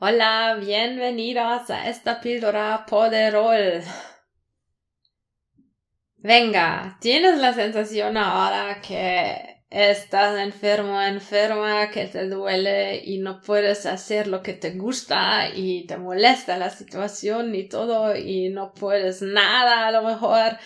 Hola, bienvenidos a esta píldora poderol. Venga, ¿tienes la sensación ahora que estás enfermo, enferma, que te duele y no puedes hacer lo que te gusta y te molesta la situación y todo y no puedes nada a lo mejor?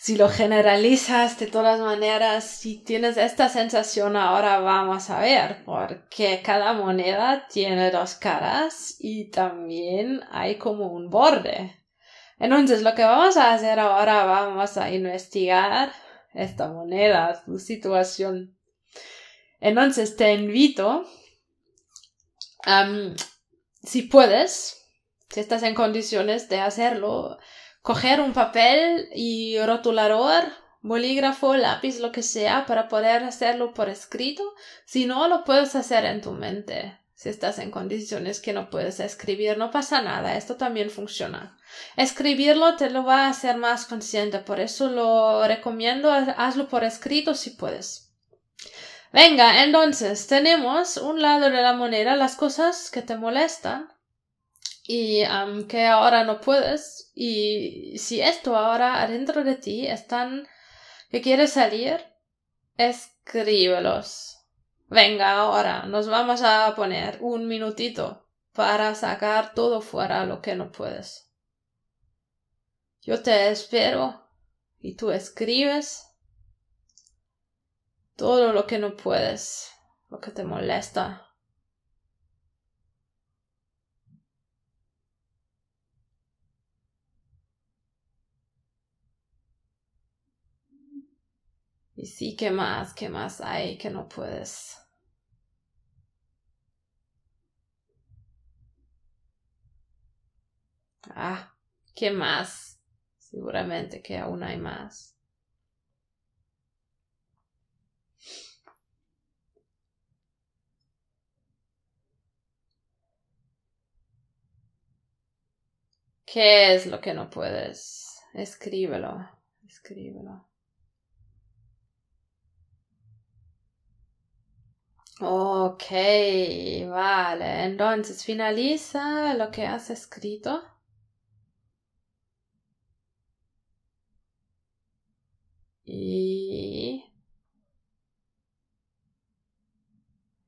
Si lo generalizas de todas maneras, si tienes esta sensación, ahora vamos a ver, porque cada moneda tiene dos caras y también hay como un borde. Entonces, lo que vamos a hacer ahora, vamos a investigar esta moneda, tu situación. Entonces, te invito, si puedes, si estás en condiciones de hacerlo, coger un papel y rotulador, bolígrafo, lápiz, lo que sea, para poder hacerlo por escrito. Si no, lo puedes hacer en tu mente. Si estás en condiciones que no puedes escribir, no pasa nada, esto también funciona. Escribirlo te lo va a hacer más consciente, por eso lo recomiendo, hazlo por escrito si puedes. Venga, entonces tenemos un lado de la moneda las cosas que te molestan y que ahora no puedes. Y si esto ahora adentro de ti están que quieres salir escríbelos. Venga ahora nos vamos a poner un minutito para sacar todo fuera lo que no puedes. Yo te espero y tú escribes todo lo que no puedes lo que te molesta Y sí, ¿qué más? ¿Qué más hay que no puedes? Ah, ¿qué más? Seguramente que aún hay más. ¿Qué es lo que no puedes? Escríbelo, escríbelo. Ok, vale. Entonces finaliza lo que has escrito.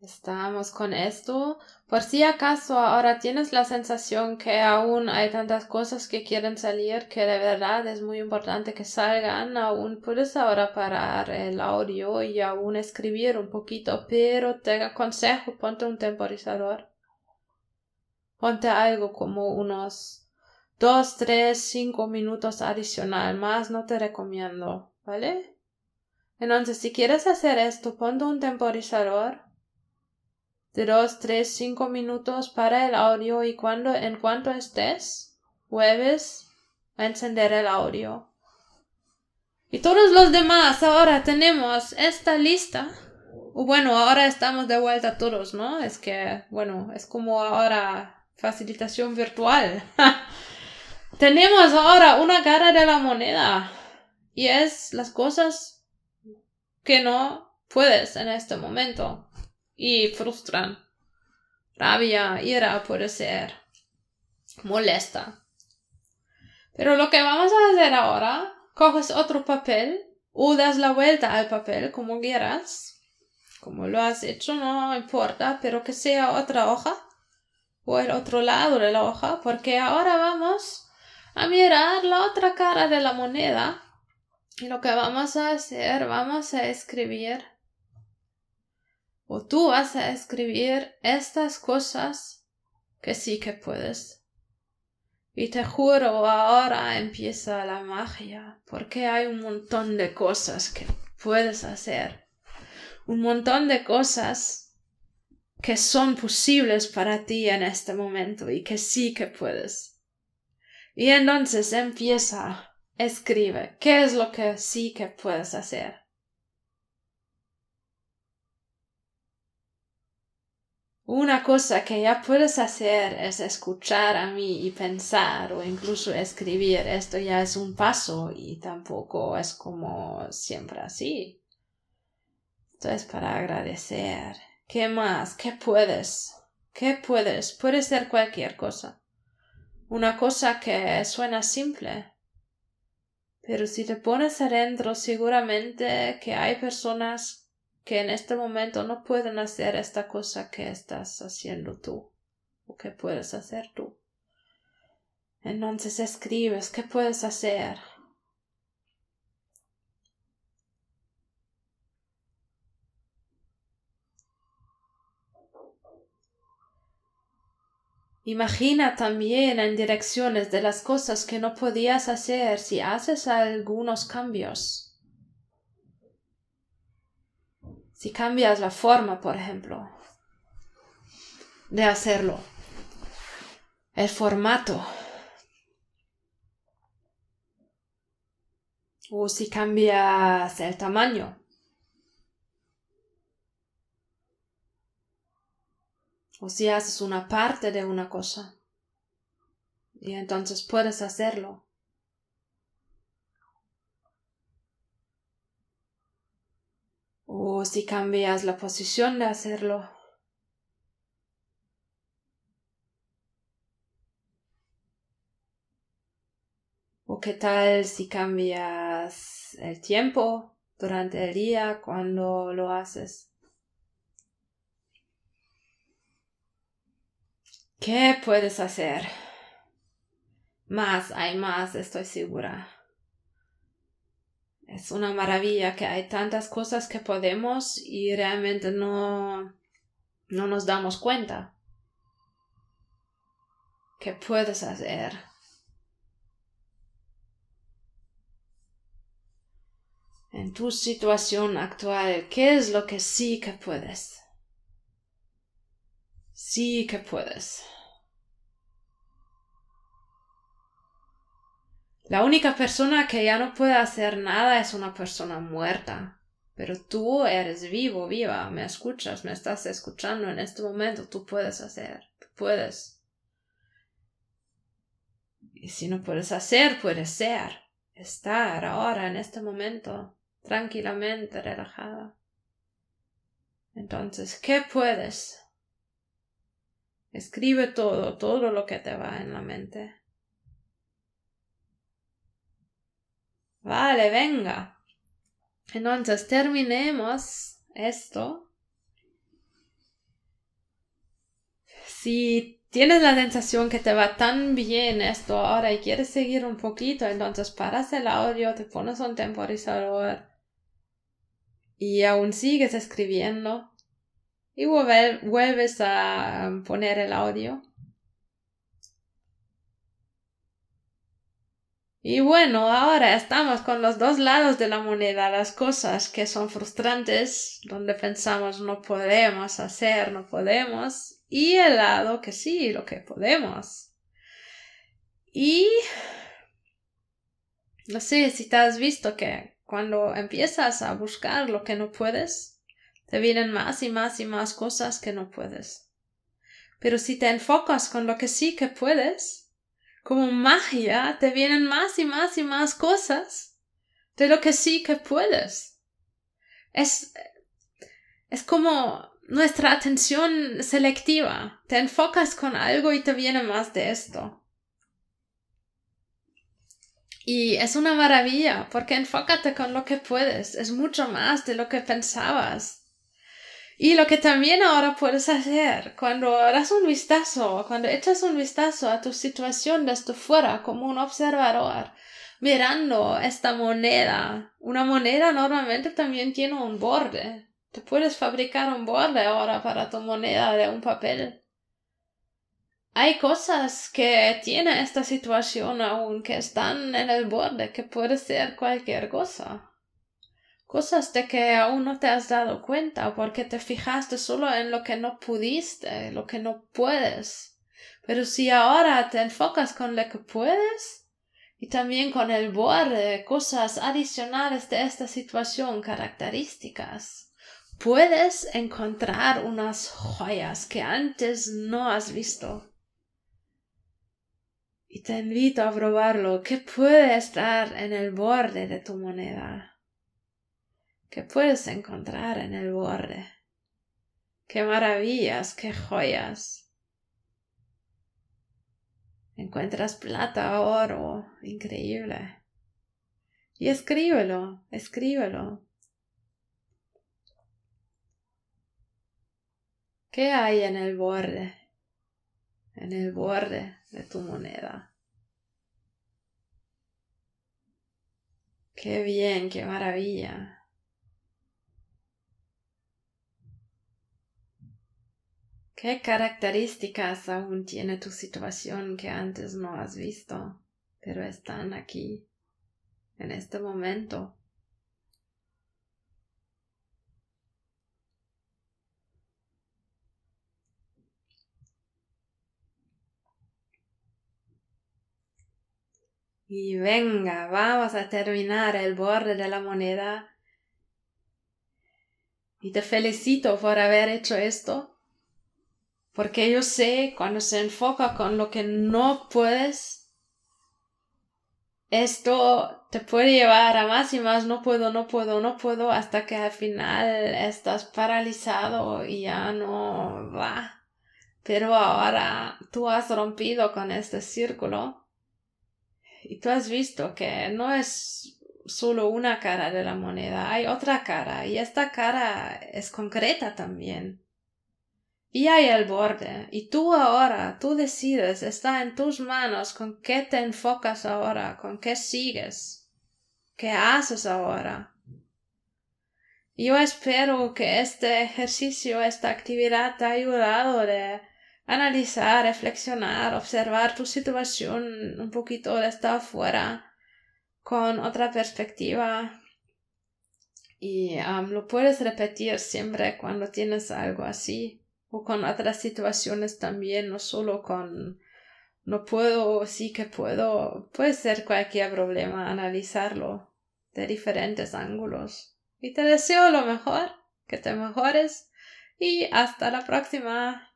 Estamos con esto. Por si acaso ahora tienes la sensación que aún hay tantas cosas que quieren salir que de verdad es muy importante que salgan, aún puedes ahora parar el audio y aún escribir un poquito, pero te aconsejo ponte un temporizador. Ponte algo como unos dos, tres, cinco minutos adicional, más no te recomiendo, ¿vale? Entonces, si quieres hacer esto, ponte un temporizador de dos, tres, cinco minutos para el audio y cuando en cuanto estés, vuelves a encender el audio. Y todos los demás, ahora tenemos esta lista. Bueno, ahora estamos de vuelta todos, ¿no? Es que, bueno, es como ahora facilitación virtual. tenemos ahora una cara de la moneda. Y es las cosas que no puedes en este momento y frustran. Rabia, ira puede ser molesta. Pero lo que vamos a hacer ahora, coges otro papel o das la vuelta al papel como quieras. Como lo has hecho, no importa, pero que sea otra hoja o el otro lado de la hoja, porque ahora vamos a mirar la otra cara de la moneda y lo que vamos a hacer, vamos a escribir o tú vas a escribir estas cosas que sí que puedes. Y te juro, ahora empieza la magia, porque hay un montón de cosas que puedes hacer. Un montón de cosas que son posibles para ti en este momento y que sí que puedes. Y entonces empieza, escribe, ¿qué es lo que sí que puedes hacer? Una cosa que ya puedes hacer es escuchar a mí y pensar o incluso escribir. Esto ya es un paso y tampoco es como siempre así. Esto es para agradecer. ¿Qué más? ¿Qué puedes? ¿Qué puedes? Puede ser cualquier cosa. Una cosa que suena simple. Pero si te pones adentro, seguramente que hay personas que en este momento no pueden hacer esta cosa que estás haciendo tú o que puedes hacer tú. Entonces escribes, ¿qué puedes hacer? Imagina también en direcciones de las cosas que no podías hacer si haces algunos cambios. Si cambias la forma, por ejemplo, de hacerlo, el formato, o si cambias el tamaño. O si haces una parte de una cosa. Y entonces puedes hacerlo. O si cambias la posición de hacerlo. O qué tal si cambias el tiempo durante el día cuando lo haces. ¿Qué puedes hacer? Más, hay más, estoy segura. Es una maravilla que hay tantas cosas que podemos y realmente no, no nos damos cuenta. ¿Qué puedes hacer? En tu situación actual, ¿qué es lo que sí que puedes? Sí que puedes. La única persona que ya no puede hacer nada es una persona muerta. Pero tú eres vivo, viva, me escuchas, me estás escuchando en este momento, tú puedes hacer, tú puedes. Y si no puedes hacer, puedes ser, estar ahora en este momento, tranquilamente, relajada. Entonces, ¿qué puedes? Escribe todo, todo lo que te va en la mente. Vale, venga. Entonces terminemos esto. Si tienes la sensación que te va tan bien esto ahora y quieres seguir un poquito, entonces paras el audio, te pones un temporizador y aún sigues escribiendo y vuelves a poner el audio. Y bueno, ahora estamos con los dos lados de la moneda, las cosas que son frustrantes, donde pensamos no podemos hacer, no podemos, y el lado que sí, lo que podemos. Y no sé si te has visto que cuando empiezas a buscar lo que no puedes, te vienen más y más y más cosas que no puedes. Pero si te enfocas con lo que sí que puedes, como magia, te vienen más y más y más cosas de lo que sí que puedes. Es, es como nuestra atención selectiva. Te enfocas con algo y te viene más de esto. Y es una maravilla, porque enfócate con lo que puedes. Es mucho más de lo que pensabas. Y lo que también ahora puedes hacer cuando das un vistazo, cuando echas un vistazo a tu situación desde fuera como un observador, mirando esta moneda. Una moneda normalmente también tiene un borde. Te puedes fabricar un borde ahora para tu moneda de un papel. Hay cosas que tiene esta situación aún que están en el borde, que puede ser cualquier cosa cosas de que aún no te has dado cuenta porque te fijaste solo en lo que no pudiste, lo que no puedes. Pero si ahora te enfocas con lo que puedes y también con el borde, cosas adicionales de esta situación, características, puedes encontrar unas joyas que antes no has visto. Y te invito a probarlo, que puede estar en el borde de tu moneda que puedes encontrar en el borde. Qué maravillas, qué joyas. encuentras plata, oro, increíble. Y escríbelo, escríbelo. ¿Qué hay en el borde? En el borde de tu moneda. Qué bien, qué maravilla. ¿Qué características aún tiene tu situación que antes no has visto, pero están aquí, en este momento? Y venga, vamos a terminar el borde de la moneda. Y te felicito por haber hecho esto porque yo sé cuando se enfoca con lo que no puedes, esto te puede llevar a más y más, no puedo, no puedo, no puedo, hasta que al final estás paralizado y ya no va. Pero ahora tú has rompido con este círculo y tú has visto que no es solo una cara de la moneda, hay otra cara y esta cara es concreta también. Y hay el borde. Y tú ahora, tú decides, está en tus manos con qué te enfocas ahora, con qué sigues, qué haces ahora. Yo espero que este ejercicio, esta actividad te ha ayudado de analizar, reflexionar, observar tu situación un poquito de estar afuera con otra perspectiva. Y um, lo puedes repetir siempre cuando tienes algo así o con otras situaciones también, no solo con no puedo, sí que puedo, puede ser cualquier problema, analizarlo de diferentes ángulos. Y te deseo lo mejor, que te mejores y hasta la próxima.